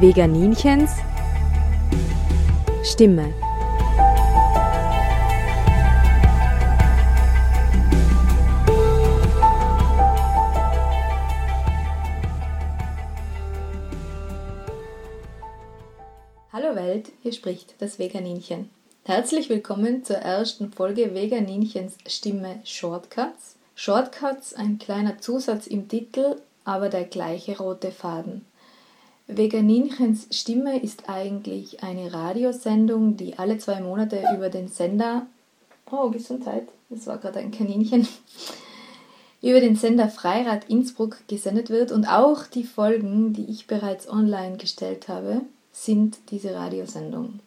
Veganinchens Stimme. Hallo Welt, hier spricht das Veganinchen. Herzlich willkommen zur ersten Folge Veganinchens Stimme Shortcuts. Shortcuts, ein kleiner Zusatz im Titel, aber der gleiche rote Faden. Veganinchens Stimme ist eigentlich eine Radiosendung, die alle zwei Monate über den Sender. Oh, Gesundheit, das war gerade ein Kaninchen. Über den Sender Freirad Innsbruck gesendet wird und auch die Folgen, die ich bereits online gestellt habe, sind diese Radiosendung.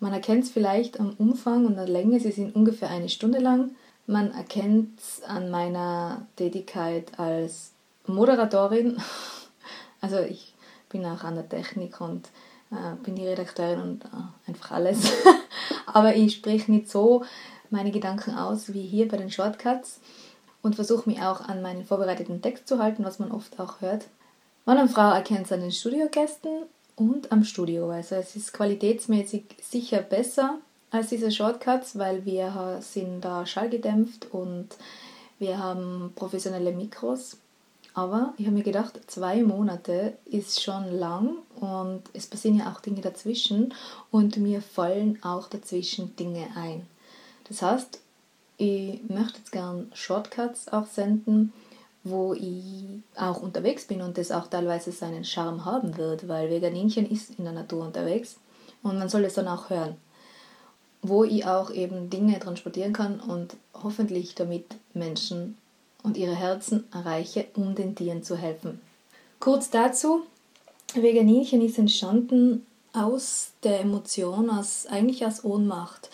Man erkennt es vielleicht am Umfang und der Länge, sie sind ungefähr eine Stunde lang. Man erkennt es an meiner Tätigkeit als Moderatorin. Also ich bin auch an der Technik und äh, bin die Redakteurin und äh, einfach alles. Aber ich spreche nicht so meine Gedanken aus wie hier bei den Shortcuts und versuche mich auch an meinen vorbereiteten Text zu halten, was man oft auch hört. Mann und Frau erkennt es an den Studiogästen und am Studio. Also es ist qualitätsmäßig sicher besser als diese Shortcuts, weil wir sind da schallgedämpft und wir haben professionelle Mikros. Aber ich habe mir gedacht, zwei Monate ist schon lang und es passieren ja auch Dinge dazwischen und mir fallen auch dazwischen Dinge ein. Das heißt, ich möchte jetzt gern Shortcuts auch senden, wo ich auch unterwegs bin und das auch teilweise seinen Charme haben wird, weil Veganinchen ist in der Natur unterwegs und man soll es dann auch hören. Wo ich auch eben Dinge transportieren kann und hoffentlich damit Menschen und ihre Herzen erreiche, um den Tieren zu helfen. Kurz dazu, Veganinchen ist entstanden aus der Emotion, aus, eigentlich aus Ohnmacht.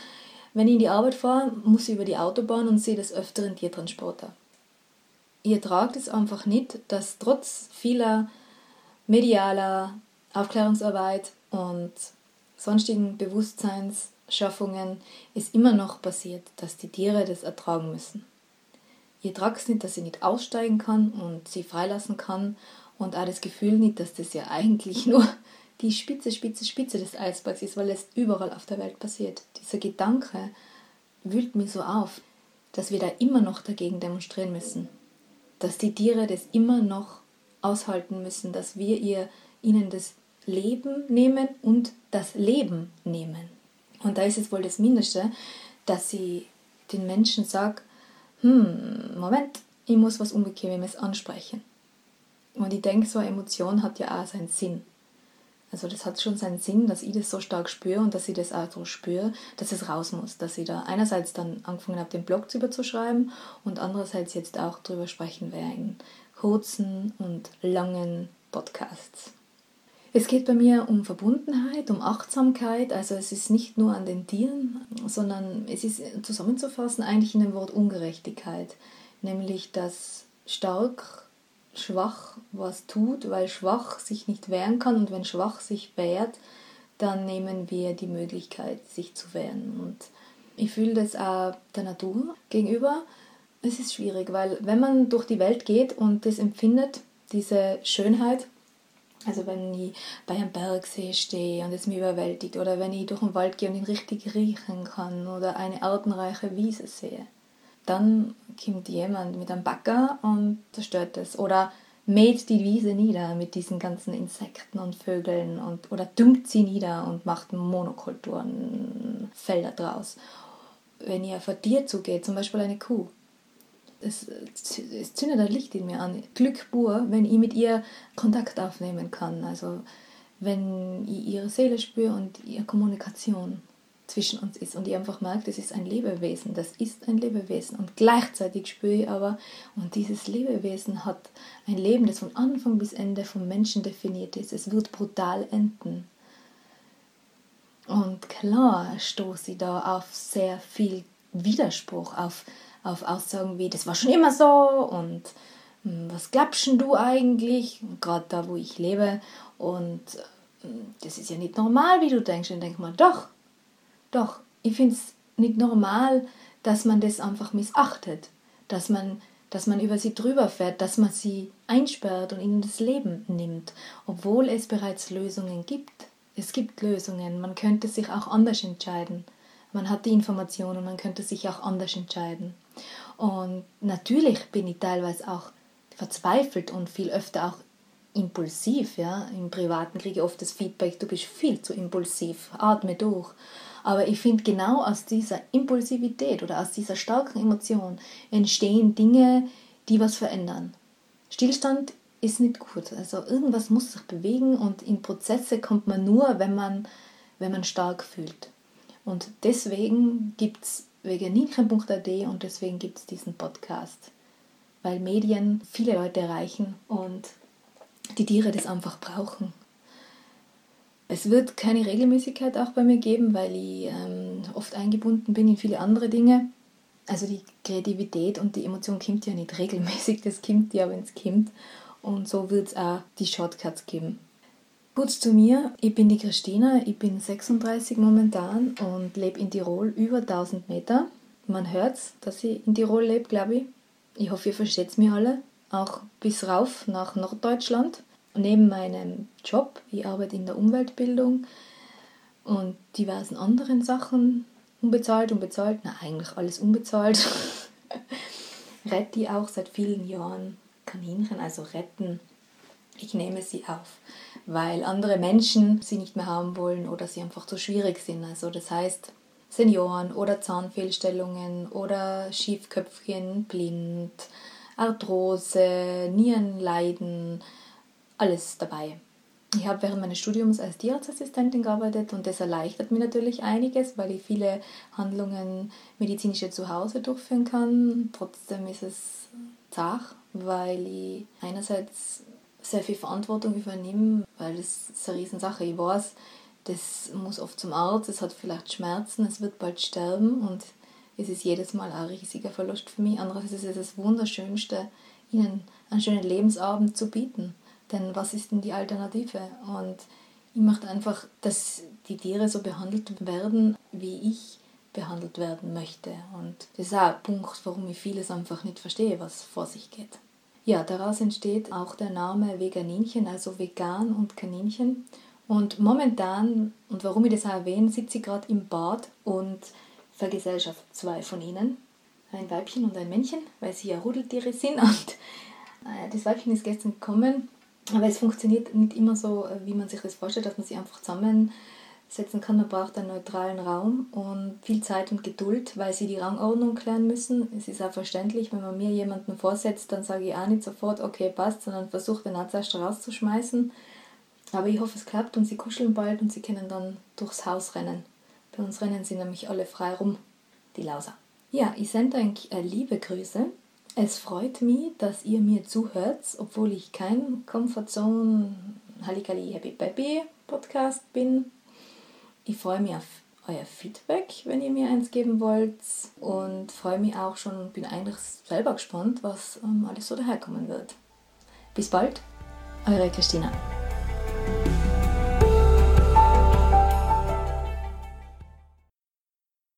Wenn ich in die Arbeit fahre, muss ich über die Autobahn und sehe des Öfteren Tiertransporter ihr tragt es einfach nicht, dass trotz vieler medialer Aufklärungsarbeit und sonstigen Bewusstseinsschaffungen es immer noch passiert, dass die Tiere das ertragen müssen. Ihr tragt es nicht, dass sie nicht aussteigen kann und sie freilassen kann und auch das Gefühl nicht, dass das ja eigentlich nur die Spitze, Spitze, Spitze des Eisbergs ist, weil es überall auf der Welt passiert. Dieser Gedanke wühlt mir so auf, dass wir da immer noch dagegen demonstrieren müssen dass die Tiere das immer noch aushalten müssen, dass wir ihr, ihnen das Leben nehmen und das Leben nehmen. Und da ist es wohl das Mindeste, dass sie den Menschen sagt, hm, Moment, ich muss was Unbequemes ansprechen. Und ich denke, so eine Emotion hat ja auch seinen Sinn. Also das hat schon seinen Sinn, dass ich das so stark spüre und dass ich das auch so spüre, dass es raus muss. Dass ich da einerseits dann angefangen habe, den Blog zu schreiben und andererseits jetzt auch drüber sprechen werde in kurzen und langen Podcasts. Es geht bei mir um Verbundenheit, um Achtsamkeit. Also es ist nicht nur an den Tieren, sondern es ist zusammenzufassen eigentlich in dem Wort Ungerechtigkeit. Nämlich, dass stark schwach was tut, weil schwach sich nicht wehren kann und wenn schwach sich wehrt, dann nehmen wir die Möglichkeit, sich zu wehren. Und ich fühle das auch der Natur gegenüber. Es ist schwierig, weil wenn man durch die Welt geht und das empfindet, diese Schönheit, also wenn ich bei einem Bergsee stehe und es mich überwältigt oder wenn ich durch den Wald gehe und ihn richtig riechen kann oder eine artenreiche Wiese sehe, dann kommt jemand mit einem Bagger und zerstört es. Oder mäht die Wiese nieder mit diesen ganzen Insekten und Vögeln und, oder düngt sie nieder und macht Monokulturen, Felder draus. Wenn ihr vor dir zugeht, zum Beispiel eine Kuh, es, es zündet ein Licht in mir an. Glück pur, wenn ich mit ihr Kontakt aufnehmen kann. Also wenn ich ihre Seele spüre und ihre Kommunikation zwischen uns ist und ich einfach merke, das ist ein Lebewesen, das ist ein Lebewesen und gleichzeitig spüre ich aber, und dieses Lebewesen hat ein Leben, das von Anfang bis Ende vom Menschen definiert ist. Es wird brutal enden. Und klar stoße ich da auf sehr viel Widerspruch, auf, auf Aussagen wie, das war schon immer so und hm, was glaubst du eigentlich? Gerade da, wo ich lebe. Und hm, das ist ja nicht normal, wie du denkst. Und denk mal, doch, doch, ich finde es nicht normal, dass man das einfach missachtet, dass man dass man über sie drüber fährt, dass man sie einsperrt und ihnen das Leben nimmt, obwohl es bereits Lösungen gibt. Es gibt Lösungen, man könnte sich auch anders entscheiden. Man hat die Informationen, man könnte sich auch anders entscheiden. Und natürlich bin ich teilweise auch verzweifelt und viel öfter auch impulsiv. Ja? Im Privaten kriege ich oft das Feedback, du bist viel zu impulsiv, atme durch. Aber ich finde, genau aus dieser Impulsivität oder aus dieser starken Emotion entstehen Dinge, die was verändern. Stillstand ist nicht gut. Also irgendwas muss sich bewegen und in Prozesse kommt man nur, wenn man, wenn man stark fühlt. Und deswegen gibt es veganinchen.at und deswegen gibt es diesen Podcast. Weil Medien viele Leute erreichen und die Tiere das einfach brauchen. Es wird keine Regelmäßigkeit auch bei mir geben, weil ich ähm, oft eingebunden bin in viele andere Dinge. Also die Kreativität und die Emotion kommt ja nicht regelmäßig, das kommt ja, wenn es kommt. Und so wird es auch die Shortcuts geben. Kurz zu mir, ich bin die Christina, ich bin 36 momentan und lebe in Tirol über 1000 Meter. Man hört dass ich in Tirol lebe, glaube ich. Ich hoffe, ihr versteht mir alle, auch bis rauf nach Norddeutschland neben meinem Job, ich arbeite in der Umweltbildung und diversen anderen Sachen, unbezahlt, unbezahlt, na eigentlich alles unbezahlt, rette ich auch seit vielen Jahren Kaninchen, also retten. Ich nehme sie auf, weil andere Menschen sie nicht mehr haben wollen oder sie einfach zu schwierig sind. Also das heißt, Senioren oder Zahnfehlstellungen oder Schiefköpfchen, blind, Arthrose, Nierenleiden, alles dabei. Ich habe während meines Studiums als Tierarztassistentin gearbeitet und das erleichtert mir natürlich einiges, weil ich viele Handlungen medizinische zu Hause durchführen kann. Trotzdem ist es zart, weil ich einerseits sehr viel Verantwortung übernehme, weil das ist eine Riesensache. Ich weiß, das muss oft zum Arzt, es hat vielleicht Schmerzen, es wird bald sterben und es ist jedes Mal ein riesiger Verlust für mich. Andererseits ist es das Wunderschönste, ihnen einen schönen Lebensabend zu bieten. Denn was ist denn die Alternative? Und ich möchte einfach, dass die Tiere so behandelt werden, wie ich behandelt werden möchte. Und das ist auch ein Punkt, warum ich vieles einfach nicht verstehe, was vor sich geht. Ja, daraus entsteht auch der Name Veganinchen, also vegan und Kaninchen. Und momentan, und warum ich das auch erwähne, sitze ich gerade im Bad und vergesellschaft zwei von ihnen. Ein Weibchen und ein Männchen, weil sie ja Rudeltiere sind. Und äh, das Weibchen ist gestern gekommen aber es funktioniert nicht immer so, wie man sich das vorstellt, dass man sich einfach zusammensetzen kann. Man braucht einen neutralen Raum und viel Zeit und Geduld, weil sie die Rangordnung klären müssen. Es ist auch verständlich, wenn man mir jemanden vorsetzt, dann sage ich auch nicht sofort, okay, passt, sondern versuche den auch zuerst rauszuschmeißen. Aber ich hoffe, es klappt und sie kuscheln bald und sie können dann durchs Haus rennen. Bei uns rennen sie nämlich alle frei rum, die Lauser. Ja, ich sende euch liebe Grüße es freut mich, dass ihr mir zuhört, obwohl ich kein Comfortzone Halligalli Happy Baby Podcast bin. Ich freue mich auf euer Feedback, wenn ihr mir eins geben wollt und freue mich auch schon bin eigentlich selber gespannt, was ähm, alles so daherkommen wird. Bis bald, eure Christina.